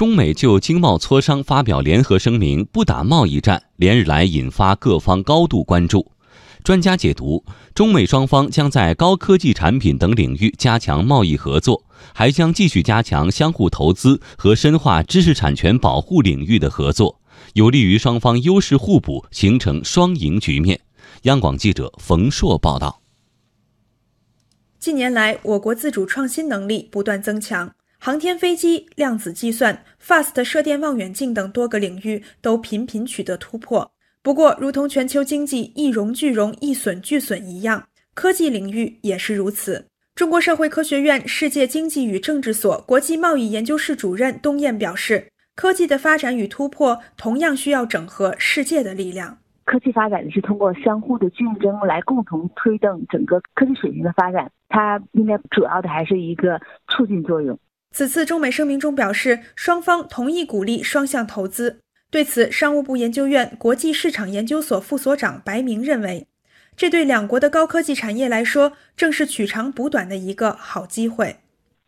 中美就经贸磋商发表联合声明，不打贸易战，连日来引发各方高度关注。专家解读，中美双方将在高科技产品等领域加强贸易合作，还将继续加强相互投资和深化知识产权保护领域的合作，有利于双方优势互补，形成双赢局面。央广记者冯硕报道。近年来，我国自主创新能力不断增强，航天飞机、量子计算、FAST 射电望远镜等多个领域都频频取得突破。不过，如同全球经济一荣俱荣、一损俱损一样，科技领域也是如此。中国社会科学院世界经济与政治所国际贸易研究室主任东燕表示，科技的发展与突破同样需要整合世界的力量。科技发展是通过相互的竞争来共同推动整个科技水平的发展，它应该主要的还是一个促进作用。此次中美声明中表示，双方同意鼓励双向投资。对此，商务部研究院国际市场研究所副所长白明认为，这对两国的高科技产业来说，正是取长补短的一个好机会。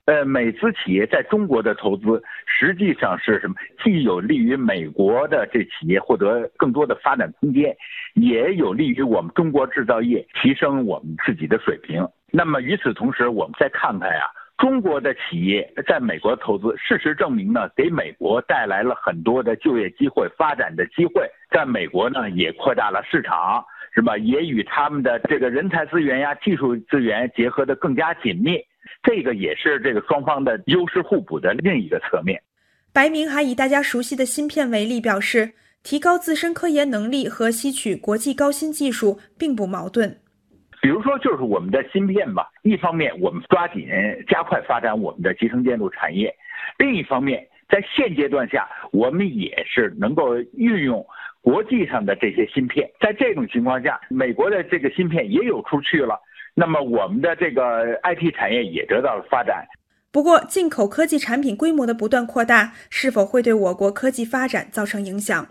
呃，美资企业在中国的投资，实际上是什么？既有利于美国的这企业获得更多的发展空间，也有利于我们中国制造业提升我们自己的水平。那么与此同时，我们再看看呀。中国的企业在美国投资，事实证明呢，给美国带来了很多的就业机会、发展的机会。在美国呢，也扩大了市场，是吧？也与他们的这个人才资源呀、技术资源结合的更加紧密。这个也是这个双方的优势互补的另一个侧面。白明还以大家熟悉的芯片为例，表示提高自身科研能力和吸取国际高新技术并不矛盾。比如说，就是我们的芯片吧。一方面，我们抓紧加快发展我们的集成电路产业；另一方面，在现阶段下，我们也是能够运用国际上的这些芯片。在这种情况下，美国的这个芯片也有出去了，那么我们的这个 IT 产业也得到了发展。不过，进口科技产品规模的不断扩大，是否会对我国科技发展造成影响？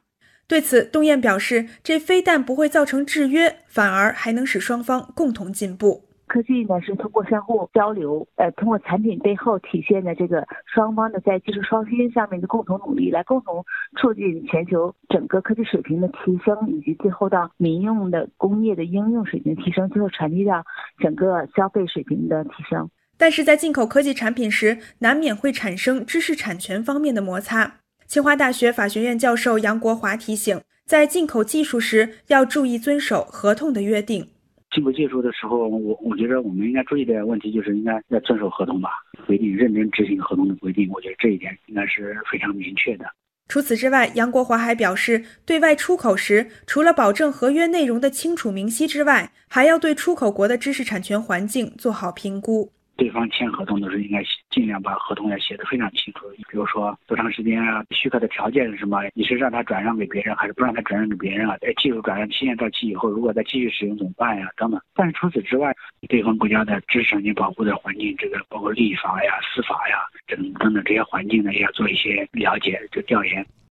对此，东燕表示，这非但不会造成制约，反而还能使双方共同进步。科技呢是通过相互交流，呃，通过产品背后体现的这个双方的在技术创新上面的共同努力，来共同促进全球整个科技水平的提升，以及最后到民用的工业的应用水平提升，最后传递到整个消费水平的提升。但是在进口科技产品时，难免会产生知识产权方面的摩擦。清华大学法学院教授杨国华提醒，在进口技术时要注意遵守合同的约定。进口技术的时候，我我觉得我们应该注意的问题就是应该要遵守合同吧，规定认真执行合同的规定。我觉得这一点应该是非常明确的。除此之外，杨国华还表示，对外出口时，除了保证合约内容的清楚明晰之外，还要对出口国的知识产权环境做好评估。对方签合同的时候，应该尽量把合同要写得非常清楚。比如说多长时间啊，许可的条件是什么？你是让他转让给别人，还是不让他转让给别人啊？在技术转让期限到期以后，如果再继续使用怎么办呀？等等。但是除此之外，对方国家的知识产权保护的环境，这个包括立法呀、司法呀，等等等这些环境呢，也要做一些了解，就调研。